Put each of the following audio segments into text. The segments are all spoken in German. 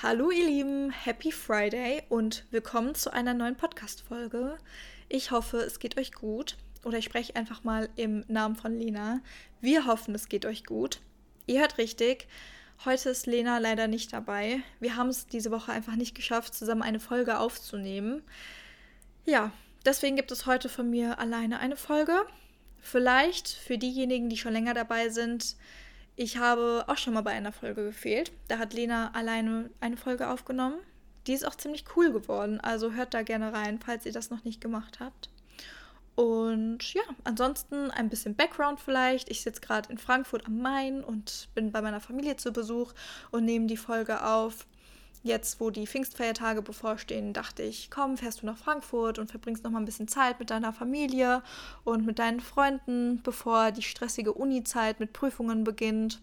Hallo ihr Lieben, Happy Friday und willkommen zu einer neuen Podcast-Folge. Ich hoffe, es geht euch gut oder ich spreche einfach mal im Namen von Lena. Wir hoffen, es geht euch gut. Ihr hört richtig, heute ist Lena leider nicht dabei. Wir haben es diese Woche einfach nicht geschafft, zusammen eine Folge aufzunehmen. Ja, deswegen gibt es heute von mir alleine eine Folge. Vielleicht für diejenigen, die schon länger dabei sind, ich habe auch schon mal bei einer Folge gefehlt. Da hat Lena alleine eine Folge aufgenommen. Die ist auch ziemlich cool geworden. Also hört da gerne rein, falls ihr das noch nicht gemacht habt. Und ja, ansonsten ein bisschen Background vielleicht. Ich sitze gerade in Frankfurt am Main und bin bei meiner Familie zu Besuch und nehme die Folge auf. Jetzt, wo die Pfingstfeiertage bevorstehen, dachte ich, komm, fährst du nach Frankfurt und verbringst noch mal ein bisschen Zeit mit deiner Familie und mit deinen Freunden, bevor die stressige Uni-Zeit mit Prüfungen beginnt.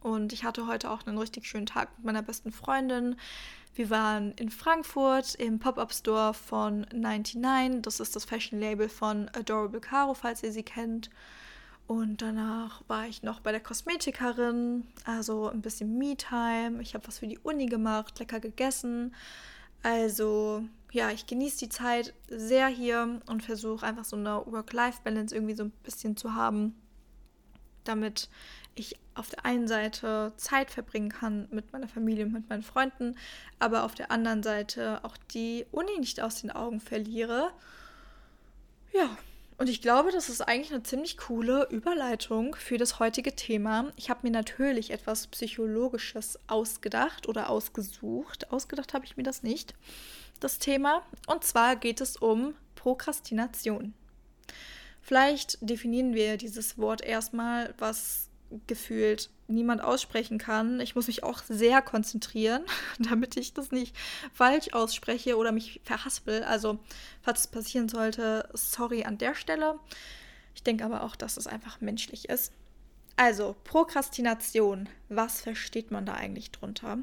Und ich hatte heute auch einen richtig schönen Tag mit meiner besten Freundin. Wir waren in Frankfurt im Pop-Up-Store von 99. Das ist das Fashion-Label von Adorable Caro, falls ihr sie kennt. Und danach war ich noch bei der Kosmetikerin, also ein bisschen Me-Time. Ich habe was für die Uni gemacht, lecker gegessen. Also ja, ich genieße die Zeit sehr hier und versuche einfach so eine Work-Life-Balance irgendwie so ein bisschen zu haben, damit ich auf der einen Seite Zeit verbringen kann mit meiner Familie und mit meinen Freunden, aber auf der anderen Seite auch die Uni nicht aus den Augen verliere. Ja, und ich glaube, das ist eigentlich eine ziemlich coole Überleitung für das heutige Thema. Ich habe mir natürlich etwas Psychologisches ausgedacht oder ausgesucht. Ausgedacht habe ich mir das nicht, das Thema. Und zwar geht es um Prokrastination. Vielleicht definieren wir dieses Wort erstmal, was gefühlt niemand aussprechen kann. Ich muss mich auch sehr konzentrieren, damit ich das nicht falsch ausspreche oder mich verhaspel. Also, falls es passieren sollte, sorry an der Stelle. Ich denke aber auch, dass es einfach menschlich ist. Also, Prokrastination. Was versteht man da eigentlich drunter?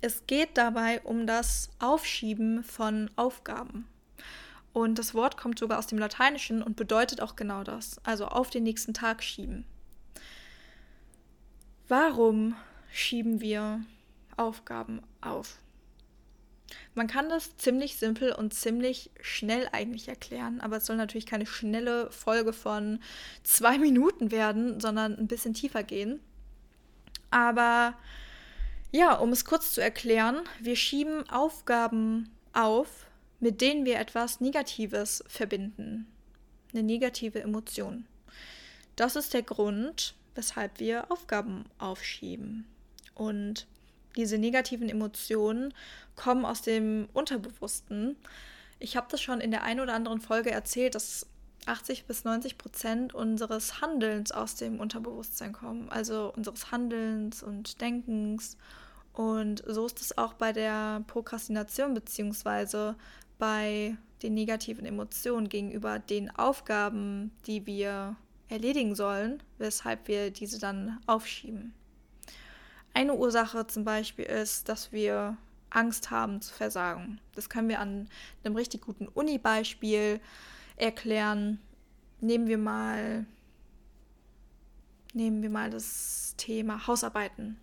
Es geht dabei um das Aufschieben von Aufgaben. Und das Wort kommt sogar aus dem Lateinischen und bedeutet auch genau das. Also auf den nächsten Tag schieben. Warum schieben wir Aufgaben auf? Man kann das ziemlich simpel und ziemlich schnell eigentlich erklären, aber es soll natürlich keine schnelle Folge von zwei Minuten werden, sondern ein bisschen tiefer gehen. Aber ja, um es kurz zu erklären, wir schieben Aufgaben auf, mit denen wir etwas Negatives verbinden. Eine negative Emotion. Das ist der Grund, weshalb wir Aufgaben aufschieben. Und diese negativen Emotionen kommen aus dem Unterbewussten. Ich habe das schon in der einen oder anderen Folge erzählt, dass 80 bis 90 Prozent unseres Handelns aus dem Unterbewusstsein kommen, also unseres Handelns und Denkens. Und so ist es auch bei der Prokrastination beziehungsweise bei den negativen Emotionen gegenüber den Aufgaben, die wir erledigen sollen, weshalb wir diese dann aufschieben. Eine Ursache zum Beispiel ist, dass wir Angst haben zu versagen. Das können wir an einem richtig guten Uni-Beispiel erklären. Nehmen wir mal, nehmen wir mal das Thema Hausarbeiten.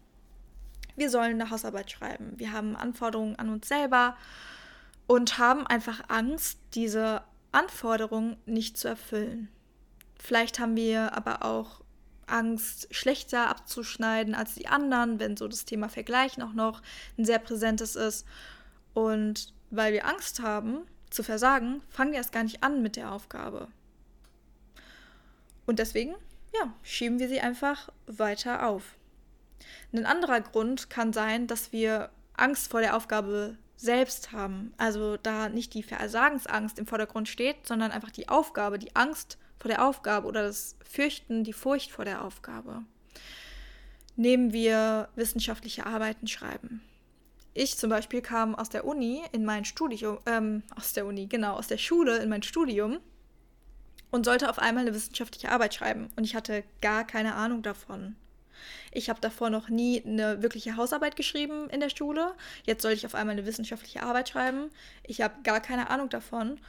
Wir sollen eine Hausarbeit schreiben. Wir haben Anforderungen an uns selber und haben einfach Angst, diese Anforderungen nicht zu erfüllen. Vielleicht haben wir aber auch Angst, schlechter abzuschneiden als die anderen, wenn so das Thema Vergleichen auch noch ein sehr präsentes ist. Und weil wir Angst haben zu versagen, fangen wir erst gar nicht an mit der Aufgabe. Und deswegen, ja, schieben wir sie einfach weiter auf. Ein anderer Grund kann sein, dass wir Angst vor der Aufgabe selbst haben. Also da nicht die Versagensangst im Vordergrund steht, sondern einfach die Aufgabe, die Angst vor der Aufgabe oder das Fürchten, die Furcht vor der Aufgabe. Nehmen wir wissenschaftliche Arbeiten schreiben. Ich zum Beispiel kam aus der Uni in mein Studium, ähm, aus der Uni, genau, aus der Schule in mein Studium und sollte auf einmal eine wissenschaftliche Arbeit schreiben. Und ich hatte gar keine Ahnung davon. Ich habe davor noch nie eine wirkliche Hausarbeit geschrieben in der Schule. Jetzt sollte ich auf einmal eine wissenschaftliche Arbeit schreiben. Ich habe gar keine Ahnung davon.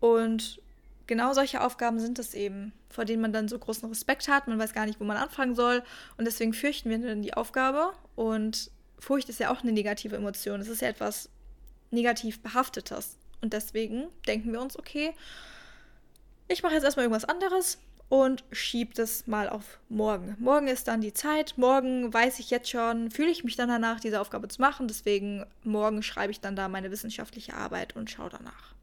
Und genau solche Aufgaben sind es eben, vor denen man dann so großen Respekt hat. Man weiß gar nicht, wo man anfangen soll. Und deswegen fürchten wir dann die Aufgabe und Furcht ist ja auch eine negative Emotion. Es ist ja etwas negativ behaftetes. Und deswegen denken wir uns, okay, ich mache jetzt erstmal irgendwas anderes und schiebe das mal auf morgen. Morgen ist dann die Zeit. Morgen weiß ich jetzt schon, fühle ich mich dann danach, diese Aufgabe zu machen. Deswegen morgen schreibe ich dann da meine wissenschaftliche Arbeit und schaue danach.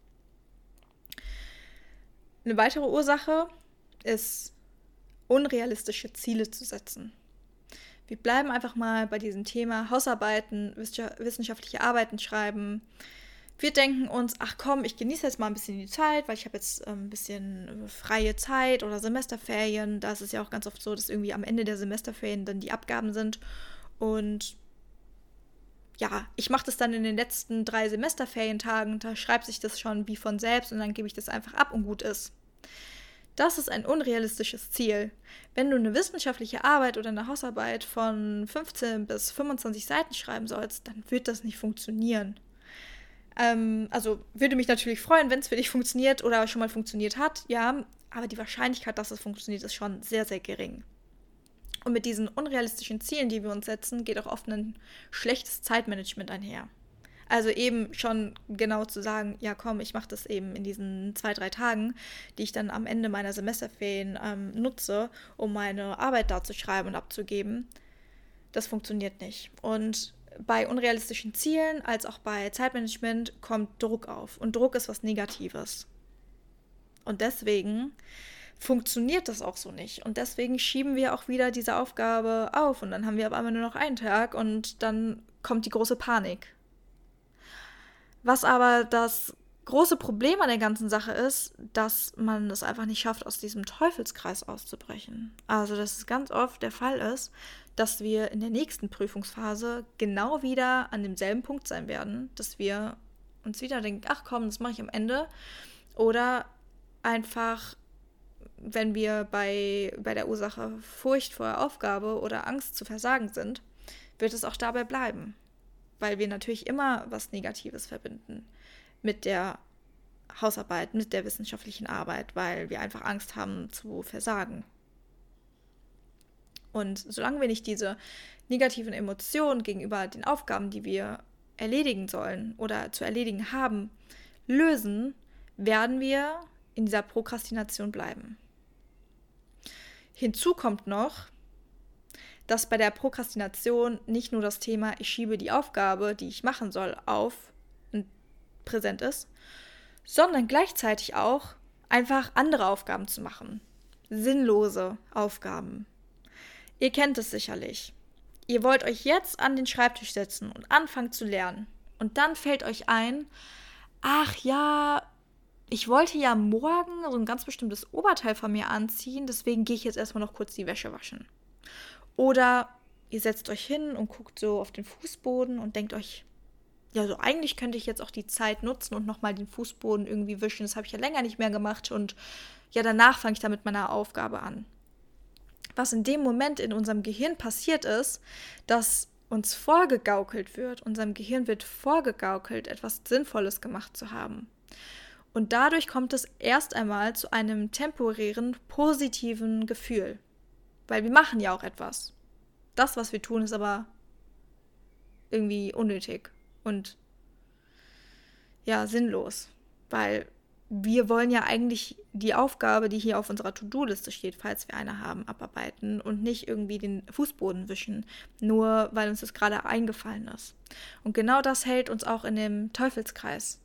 Eine weitere Ursache ist, unrealistische Ziele zu setzen. Wir bleiben einfach mal bei diesem Thema Hausarbeiten, wissenschaftliche Arbeiten schreiben. Wir denken uns, ach komm, ich genieße jetzt mal ein bisschen die Zeit, weil ich habe jetzt ähm, ein bisschen freie Zeit oder Semesterferien. Da ist es ja auch ganz oft so, dass irgendwie am Ende der Semesterferien dann die Abgaben sind. Und ja, ich mache das dann in den letzten drei Semesterferientagen, da schreibt sich das schon wie von selbst und dann gebe ich das einfach ab und gut ist. Das ist ein unrealistisches Ziel. Wenn du eine wissenschaftliche Arbeit oder eine Hausarbeit von 15 bis 25 Seiten schreiben sollst, dann wird das nicht funktionieren. Ähm, also würde mich natürlich freuen, wenn es für dich funktioniert oder schon mal funktioniert hat, ja, aber die Wahrscheinlichkeit, dass es funktioniert, ist schon sehr, sehr gering. Und mit diesen unrealistischen Zielen, die wir uns setzen, geht auch oft ein schlechtes Zeitmanagement einher. Also eben schon genau zu sagen, ja komm, ich mache das eben in diesen zwei, drei Tagen, die ich dann am Ende meiner Semesterferien ähm, nutze, um meine Arbeit da zu schreiben und abzugeben, das funktioniert nicht. Und bei unrealistischen Zielen als auch bei Zeitmanagement kommt Druck auf. Und Druck ist was Negatives. Und deswegen funktioniert das auch so nicht. Und deswegen schieben wir auch wieder diese Aufgabe auf. Und dann haben wir aber einmal nur noch einen Tag und dann kommt die große Panik. Was aber das große Problem an der ganzen Sache ist, dass man es einfach nicht schafft, aus diesem Teufelskreis auszubrechen. Also, dass es ganz oft der Fall ist, dass wir in der nächsten Prüfungsphase genau wieder an demselben Punkt sein werden, dass wir uns wieder denken, ach komm, das mache ich am Ende. Oder einfach, wenn wir bei, bei der Ursache Furcht vor Aufgabe oder Angst zu versagen sind, wird es auch dabei bleiben weil wir natürlich immer was Negatives verbinden mit der Hausarbeit, mit der wissenschaftlichen Arbeit, weil wir einfach Angst haben zu versagen. Und solange wir nicht diese negativen Emotionen gegenüber den Aufgaben, die wir erledigen sollen oder zu erledigen haben, lösen, werden wir in dieser Prokrastination bleiben. Hinzu kommt noch, dass bei der Prokrastination nicht nur das Thema, ich schiebe die Aufgabe, die ich machen soll, auf präsent ist, sondern gleichzeitig auch einfach andere Aufgaben zu machen. Sinnlose Aufgaben. Ihr kennt es sicherlich. Ihr wollt euch jetzt an den Schreibtisch setzen und anfangen zu lernen. Und dann fällt euch ein, ach ja, ich wollte ja morgen so ein ganz bestimmtes Oberteil von mir anziehen, deswegen gehe ich jetzt erstmal noch kurz die Wäsche waschen. Oder ihr setzt euch hin und guckt so auf den Fußboden und denkt euch, ja, so eigentlich könnte ich jetzt auch die Zeit nutzen und nochmal den Fußboden irgendwie wischen. Das habe ich ja länger nicht mehr gemacht und ja, danach fange ich da mit meiner Aufgabe an. Was in dem Moment in unserem Gehirn passiert ist, dass uns vorgegaukelt wird, unserem Gehirn wird vorgegaukelt, etwas Sinnvolles gemacht zu haben. Und dadurch kommt es erst einmal zu einem temporären positiven Gefühl. Weil wir machen ja auch etwas. Das, was wir tun, ist aber irgendwie unnötig und ja, sinnlos. Weil wir wollen ja eigentlich die Aufgabe, die hier auf unserer To-Do-Liste steht, falls wir eine haben, abarbeiten und nicht irgendwie den Fußboden wischen, nur weil uns das gerade eingefallen ist. Und genau das hält uns auch in dem Teufelskreis.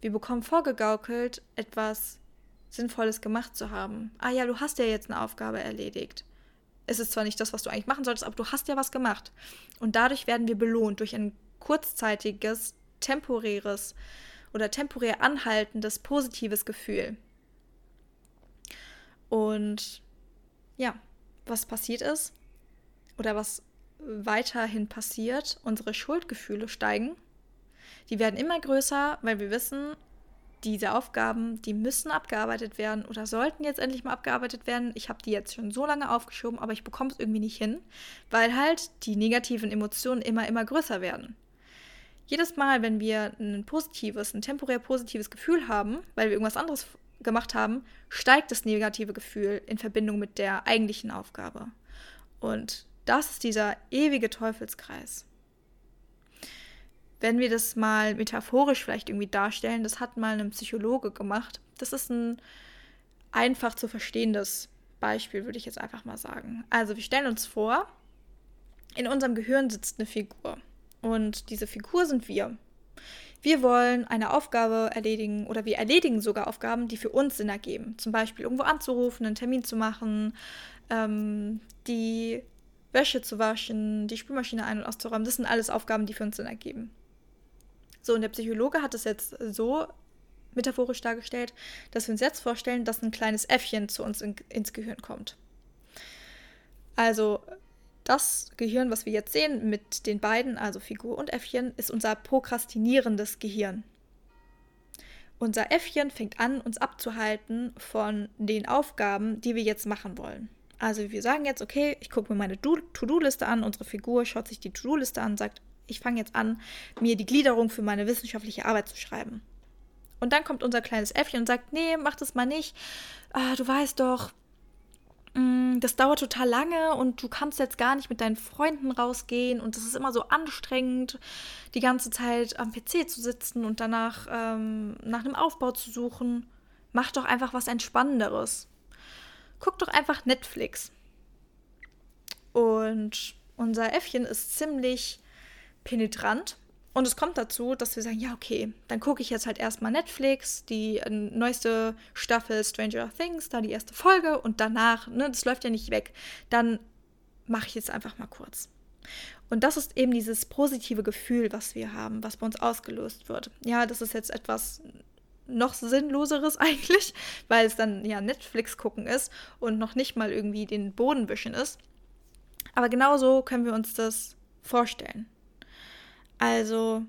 Wir bekommen vorgegaukelt, etwas Sinnvolles gemacht zu haben. Ah ja, du hast ja jetzt eine Aufgabe erledigt. Es ist zwar nicht das, was du eigentlich machen solltest, aber du hast ja was gemacht. Und dadurch werden wir belohnt durch ein kurzzeitiges, temporäres oder temporär anhaltendes positives Gefühl. Und ja, was passiert ist oder was weiterhin passiert, unsere Schuldgefühle steigen. Die werden immer größer, weil wir wissen, diese Aufgaben, die müssen abgearbeitet werden oder sollten jetzt endlich mal abgearbeitet werden. Ich habe die jetzt schon so lange aufgeschoben, aber ich bekomme es irgendwie nicht hin, weil halt die negativen Emotionen immer, immer größer werden. Jedes Mal, wenn wir ein positives, ein temporär positives Gefühl haben, weil wir irgendwas anderes gemacht haben, steigt das negative Gefühl in Verbindung mit der eigentlichen Aufgabe. Und das ist dieser ewige Teufelskreis. Wenn wir das mal metaphorisch vielleicht irgendwie darstellen, das hat mal ein Psychologe gemacht. Das ist ein einfach zu verstehendes Beispiel, würde ich jetzt einfach mal sagen. Also wir stellen uns vor, in unserem Gehirn sitzt eine Figur und diese Figur sind wir. Wir wollen eine Aufgabe erledigen oder wir erledigen sogar Aufgaben, die für uns Sinn ergeben. Zum Beispiel irgendwo anzurufen, einen Termin zu machen, ähm, die Wäsche zu waschen, die Spülmaschine ein- und auszuräumen. Das sind alles Aufgaben, die für uns Sinn ergeben. So, und der Psychologe hat es jetzt so metaphorisch dargestellt, dass wir uns jetzt vorstellen, dass ein kleines Äffchen zu uns in, ins Gehirn kommt. Also das Gehirn, was wir jetzt sehen mit den beiden, also Figur und Äffchen, ist unser prokrastinierendes Gehirn. Unser Äffchen fängt an, uns abzuhalten von den Aufgaben, die wir jetzt machen wollen. Also wir sagen jetzt, okay, ich gucke mir meine To-Do-Liste an, unsere Figur schaut sich die To-Do-Liste an, sagt, ich fange jetzt an, mir die Gliederung für meine wissenschaftliche Arbeit zu schreiben. Und dann kommt unser kleines Äffchen und sagt, nee, mach das mal nicht. Ah, du weißt doch, mm, das dauert total lange und du kannst jetzt gar nicht mit deinen Freunden rausgehen und es ist immer so anstrengend, die ganze Zeit am PC zu sitzen und danach ähm, nach einem Aufbau zu suchen. Mach doch einfach was Entspannenderes. Guck doch einfach Netflix. Und unser Äffchen ist ziemlich penetrant und es kommt dazu, dass wir sagen, ja, okay, dann gucke ich jetzt halt erstmal Netflix, die äh, neueste Staffel Stranger Things, da die erste Folge und danach, ne, das läuft ja nicht weg, dann mache ich jetzt einfach mal kurz. Und das ist eben dieses positive Gefühl, was wir haben, was bei uns ausgelöst wird. Ja, das ist jetzt etwas noch sinnloseres eigentlich, weil es dann ja Netflix gucken ist und noch nicht mal irgendwie den Boden wischen ist. Aber genauso können wir uns das vorstellen. Also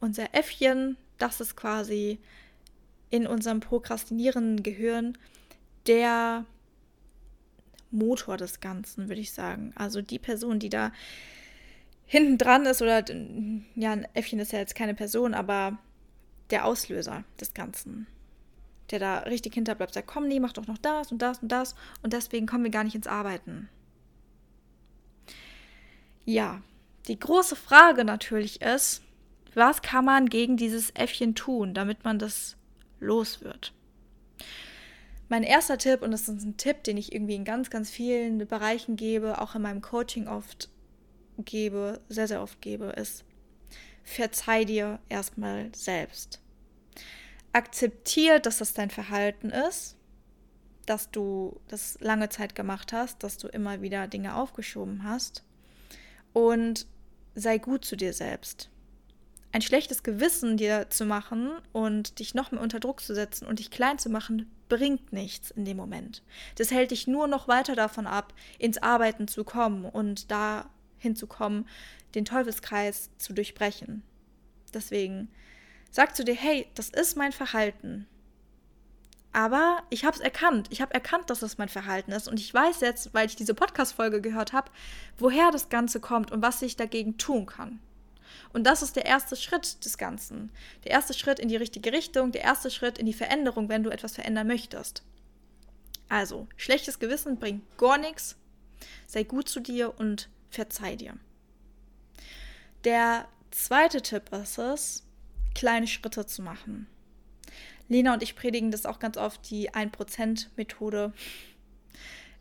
unser Äffchen, das ist quasi in unserem prokrastinierenden Gehirn der Motor des Ganzen, würde ich sagen. Also die Person, die da hinten dran ist, oder ja, ein Äffchen ist ja jetzt keine Person, aber der Auslöser des Ganzen. Der da richtig hinterbleibt, sagt, komm, nee, mach doch noch das und das und das. Und deswegen kommen wir gar nicht ins Arbeiten. Ja, die große Frage natürlich ist, was kann man gegen dieses Äffchen tun, damit man das los wird? Mein erster Tipp, und das ist ein Tipp, den ich irgendwie in ganz, ganz vielen Bereichen gebe, auch in meinem Coaching oft gebe, sehr, sehr oft gebe, ist, verzeih dir erstmal selbst. Akzeptier, dass das dein Verhalten ist, dass du das lange Zeit gemacht hast, dass du immer wieder Dinge aufgeschoben hast und sei gut zu dir selbst. Ein schlechtes Gewissen dir zu machen und dich noch mehr unter Druck zu setzen und dich klein zu machen, bringt nichts in dem Moment. Das hält dich nur noch weiter davon ab, ins Arbeiten zu kommen und da hinzukommen, den Teufelskreis zu durchbrechen. Deswegen sag zu dir, hey, das ist mein Verhalten. Aber ich habe es erkannt. Ich habe erkannt, dass das mein Verhalten ist. Und ich weiß jetzt, weil ich diese Podcast-Folge gehört habe, woher das Ganze kommt und was ich dagegen tun kann. Und das ist der erste Schritt des Ganzen. Der erste Schritt in die richtige Richtung, der erste Schritt in die Veränderung, wenn du etwas verändern möchtest. Also, schlechtes Gewissen bringt gar nichts. Sei gut zu dir und verzeih dir. Der zweite Tipp ist es, kleine Schritte zu machen. Lena und ich predigen das auch ganz oft, die 1%-Methode.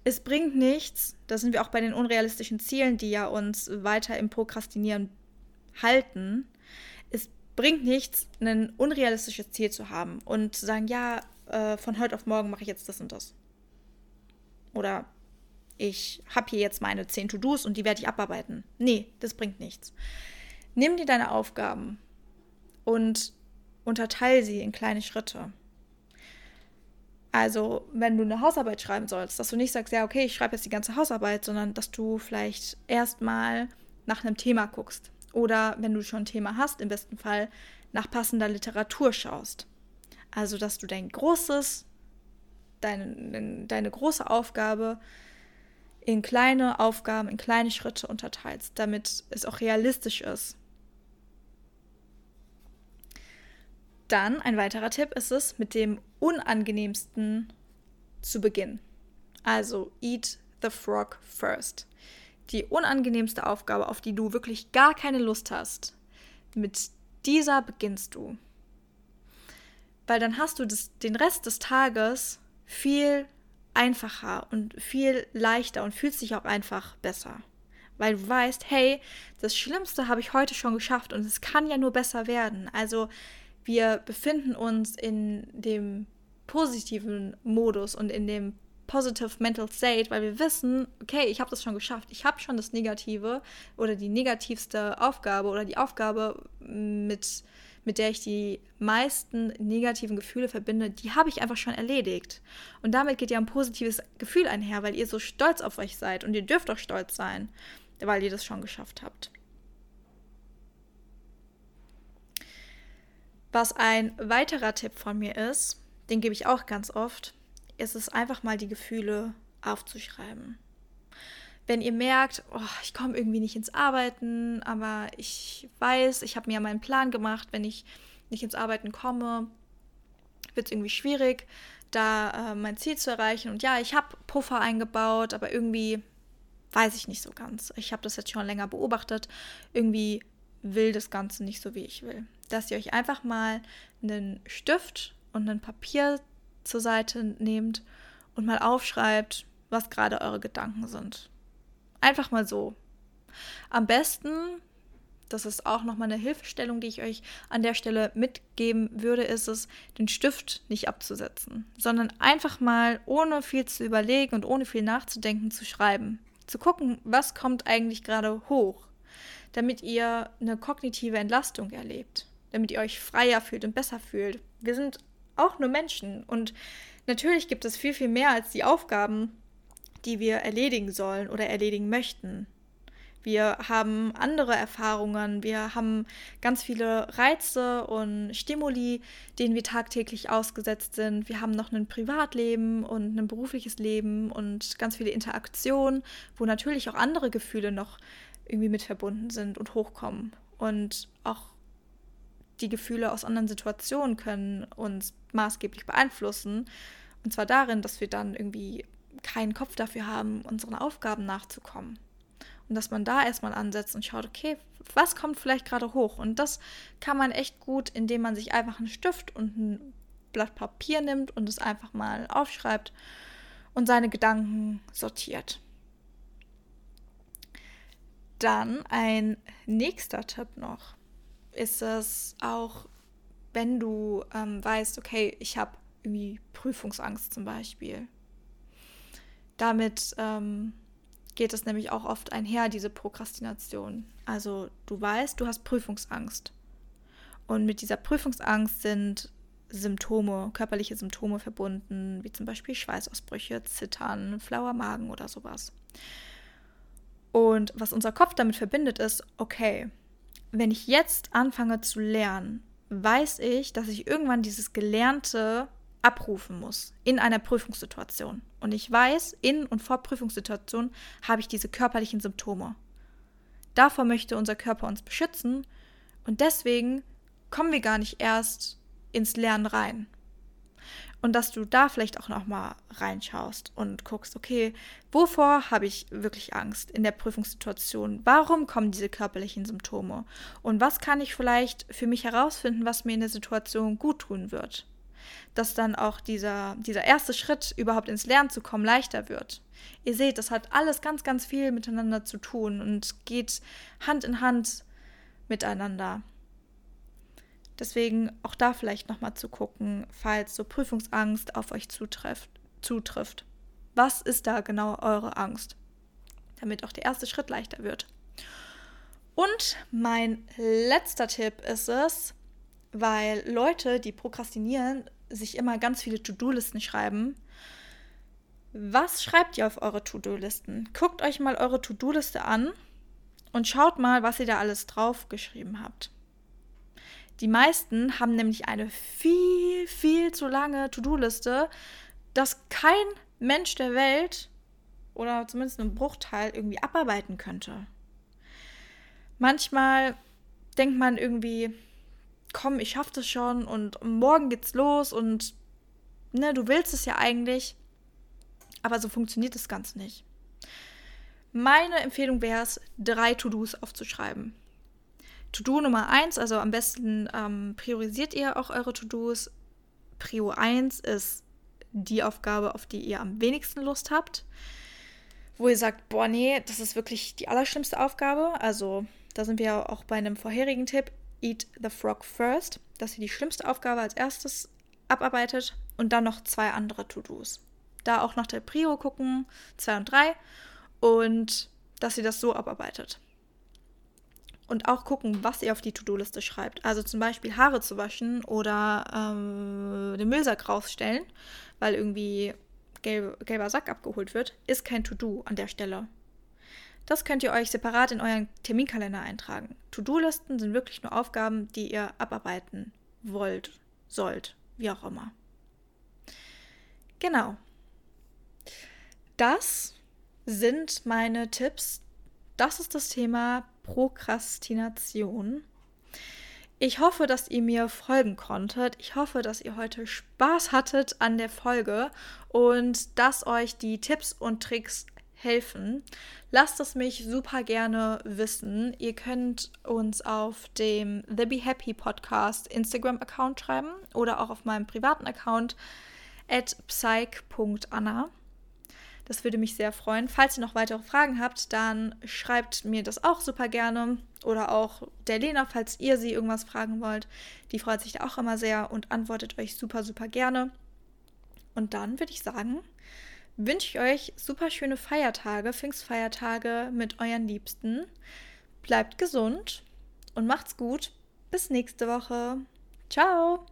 Es bringt nichts, da sind wir auch bei den unrealistischen Zielen, die ja uns weiter im Prokrastinieren halten. Es bringt nichts, ein unrealistisches Ziel zu haben und zu sagen, ja, äh, von heute auf morgen mache ich jetzt das und das. Oder ich habe hier jetzt meine 10 To-Dos und die werde ich abarbeiten. Nee, das bringt nichts. Nimm dir deine Aufgaben und unterteile sie in kleine Schritte. Also, wenn du eine Hausarbeit schreiben sollst, dass du nicht sagst, ja, okay, ich schreibe jetzt die ganze Hausarbeit, sondern dass du vielleicht erstmal nach einem Thema guckst. Oder wenn du schon ein Thema hast, im besten Fall nach passender Literatur schaust. Also, dass du dein großes, deine, deine große Aufgabe in kleine Aufgaben, in kleine Schritte unterteilst, damit es auch realistisch ist. Dann ein weiterer Tipp ist es, mit dem unangenehmsten zu beginnen. Also eat the frog first. Die unangenehmste Aufgabe, auf die du wirklich gar keine Lust hast, mit dieser beginnst du. Weil dann hast du das, den Rest des Tages viel einfacher und viel leichter und fühlst dich auch einfach besser. Weil du weißt, hey, das Schlimmste habe ich heute schon geschafft und es kann ja nur besser werden. Also wir befinden uns in dem positiven Modus und in dem positive mental state, weil wir wissen, okay, ich habe das schon geschafft. Ich habe schon das Negative oder die negativste Aufgabe oder die Aufgabe, mit, mit der ich die meisten negativen Gefühle verbinde, die habe ich einfach schon erledigt. Und damit geht ja ein positives Gefühl einher, weil ihr so stolz auf euch seid und ihr dürft auch stolz sein weil ihr das schon geschafft habt. Was ein weiterer Tipp von mir ist, den gebe ich auch ganz oft, ist es einfach mal die Gefühle aufzuschreiben. Wenn ihr merkt, oh, ich komme irgendwie nicht ins Arbeiten, aber ich weiß, ich habe mir meinen Plan gemacht, wenn ich nicht ins Arbeiten komme, wird es irgendwie schwierig, da äh, mein Ziel zu erreichen. Und ja, ich habe Puffer eingebaut, aber irgendwie weiß ich nicht so ganz. Ich habe das jetzt schon länger beobachtet. Irgendwie will das Ganze nicht so, wie ich will. Dass ihr euch einfach mal einen Stift und ein Papier zur Seite nehmt und mal aufschreibt, was gerade eure Gedanken sind. Einfach mal so. Am besten, das ist auch nochmal eine Hilfestellung, die ich euch an der Stelle mitgeben würde, ist es, den Stift nicht abzusetzen, sondern einfach mal ohne viel zu überlegen und ohne viel nachzudenken zu schreiben zu gucken, was kommt eigentlich gerade hoch, damit ihr eine kognitive Entlastung erlebt, damit ihr euch freier fühlt und besser fühlt. Wir sind auch nur Menschen und natürlich gibt es viel, viel mehr als die Aufgaben, die wir erledigen sollen oder erledigen möchten. Wir haben andere Erfahrungen, wir haben ganz viele Reize und Stimuli, denen wir tagtäglich ausgesetzt sind. Wir haben noch ein Privatleben und ein berufliches Leben und ganz viele Interaktionen, wo natürlich auch andere Gefühle noch irgendwie mit verbunden sind und hochkommen. Und auch die Gefühle aus anderen Situationen können uns maßgeblich beeinflussen. Und zwar darin, dass wir dann irgendwie keinen Kopf dafür haben, unseren Aufgaben nachzukommen. Und dass man da erstmal ansetzt und schaut, okay, was kommt vielleicht gerade hoch? Und das kann man echt gut, indem man sich einfach einen Stift und ein Blatt Papier nimmt und es einfach mal aufschreibt und seine Gedanken sortiert. Dann ein nächster Tipp noch ist es auch, wenn du ähm, weißt, okay, ich habe irgendwie Prüfungsangst zum Beispiel. Damit ähm, geht es nämlich auch oft einher, diese Prokrastination. Also du weißt, du hast Prüfungsangst. Und mit dieser Prüfungsangst sind Symptome, körperliche Symptome verbunden, wie zum Beispiel Schweißausbrüche, Zittern, flauer Magen oder sowas. Und was unser Kopf damit verbindet, ist, okay, wenn ich jetzt anfange zu lernen, weiß ich, dass ich irgendwann dieses Gelernte abrufen muss in einer Prüfungssituation. Und ich weiß, in und vor Prüfungssituationen habe ich diese körperlichen Symptome. Davor möchte unser Körper uns beschützen und deswegen kommen wir gar nicht erst ins Lernen rein. Und dass du da vielleicht auch noch mal reinschaust und guckst, okay, wovor habe ich wirklich Angst in der Prüfungssituation? Warum kommen diese körperlichen Symptome? Und was kann ich vielleicht für mich herausfinden, was mir in der Situation gut tun wird? dass dann auch dieser, dieser erste Schritt, überhaupt ins Lernen zu kommen, leichter wird. Ihr seht, das hat alles ganz, ganz viel miteinander zu tun und geht Hand in Hand miteinander. Deswegen auch da vielleicht nochmal zu gucken, falls so Prüfungsangst auf euch zutrifft, zutrifft. Was ist da genau eure Angst? Damit auch der erste Schritt leichter wird. Und mein letzter Tipp ist es, weil Leute, die prokrastinieren, sich immer ganz viele To-Do-Listen schreiben. Was schreibt ihr auf eure To-Do-Listen? Guckt euch mal eure To-Do-Liste an und schaut mal, was ihr da alles draufgeschrieben habt. Die meisten haben nämlich eine viel, viel zu lange To-Do-Liste, dass kein Mensch der Welt oder zumindest ein Bruchteil irgendwie abarbeiten könnte. Manchmal denkt man irgendwie, komm, ich schaff das schon und morgen geht's los und ne, du willst es ja eigentlich. Aber so funktioniert das Ganze nicht. Meine Empfehlung wäre es, drei To-Dos aufzuschreiben. To-Do Nummer 1, also am besten ähm, priorisiert ihr auch eure To-Dos. Prio 1 ist die Aufgabe, auf die ihr am wenigsten Lust habt. Wo ihr sagt, boah, nee, das ist wirklich die allerschlimmste Aufgabe. Also da sind wir auch bei einem vorherigen Tipp, Eat the Frog First, dass ihr die schlimmste Aufgabe als erstes abarbeitet und dann noch zwei andere To-Dos. Da auch nach der Prio gucken, 2 und 3 und dass ihr das so abarbeitet. Und auch gucken, was ihr auf die To-Do-Liste schreibt. Also zum Beispiel Haare zu waschen oder ähm, den Müllsack rausstellen, weil irgendwie gelb, gelber Sack abgeholt wird, ist kein To-Do an der Stelle. Das könnt ihr euch separat in euren Terminkalender eintragen. To-Do-Listen sind wirklich nur Aufgaben, die ihr abarbeiten wollt, sollt, wie auch immer. Genau. Das sind meine Tipps. Das ist das Thema Prokrastination. Ich hoffe, dass ihr mir folgen konntet. Ich hoffe, dass ihr heute Spaß hattet an der Folge und dass euch die Tipps und Tricks helfen. Lasst es mich super gerne wissen. Ihr könnt uns auf dem The Be Happy Podcast Instagram-Account schreiben oder auch auf meinem privaten Account at psych.anna. Das würde mich sehr freuen. Falls ihr noch weitere Fragen habt, dann schreibt mir das auch super gerne. Oder auch der Lena, falls ihr sie irgendwas fragen wollt. Die freut sich da auch immer sehr und antwortet euch super, super gerne. Und dann würde ich sagen, wünsche ich euch super schöne Feiertage, Pfingstfeiertage mit euren Liebsten. Bleibt gesund und macht's gut. Bis nächste Woche. Ciao.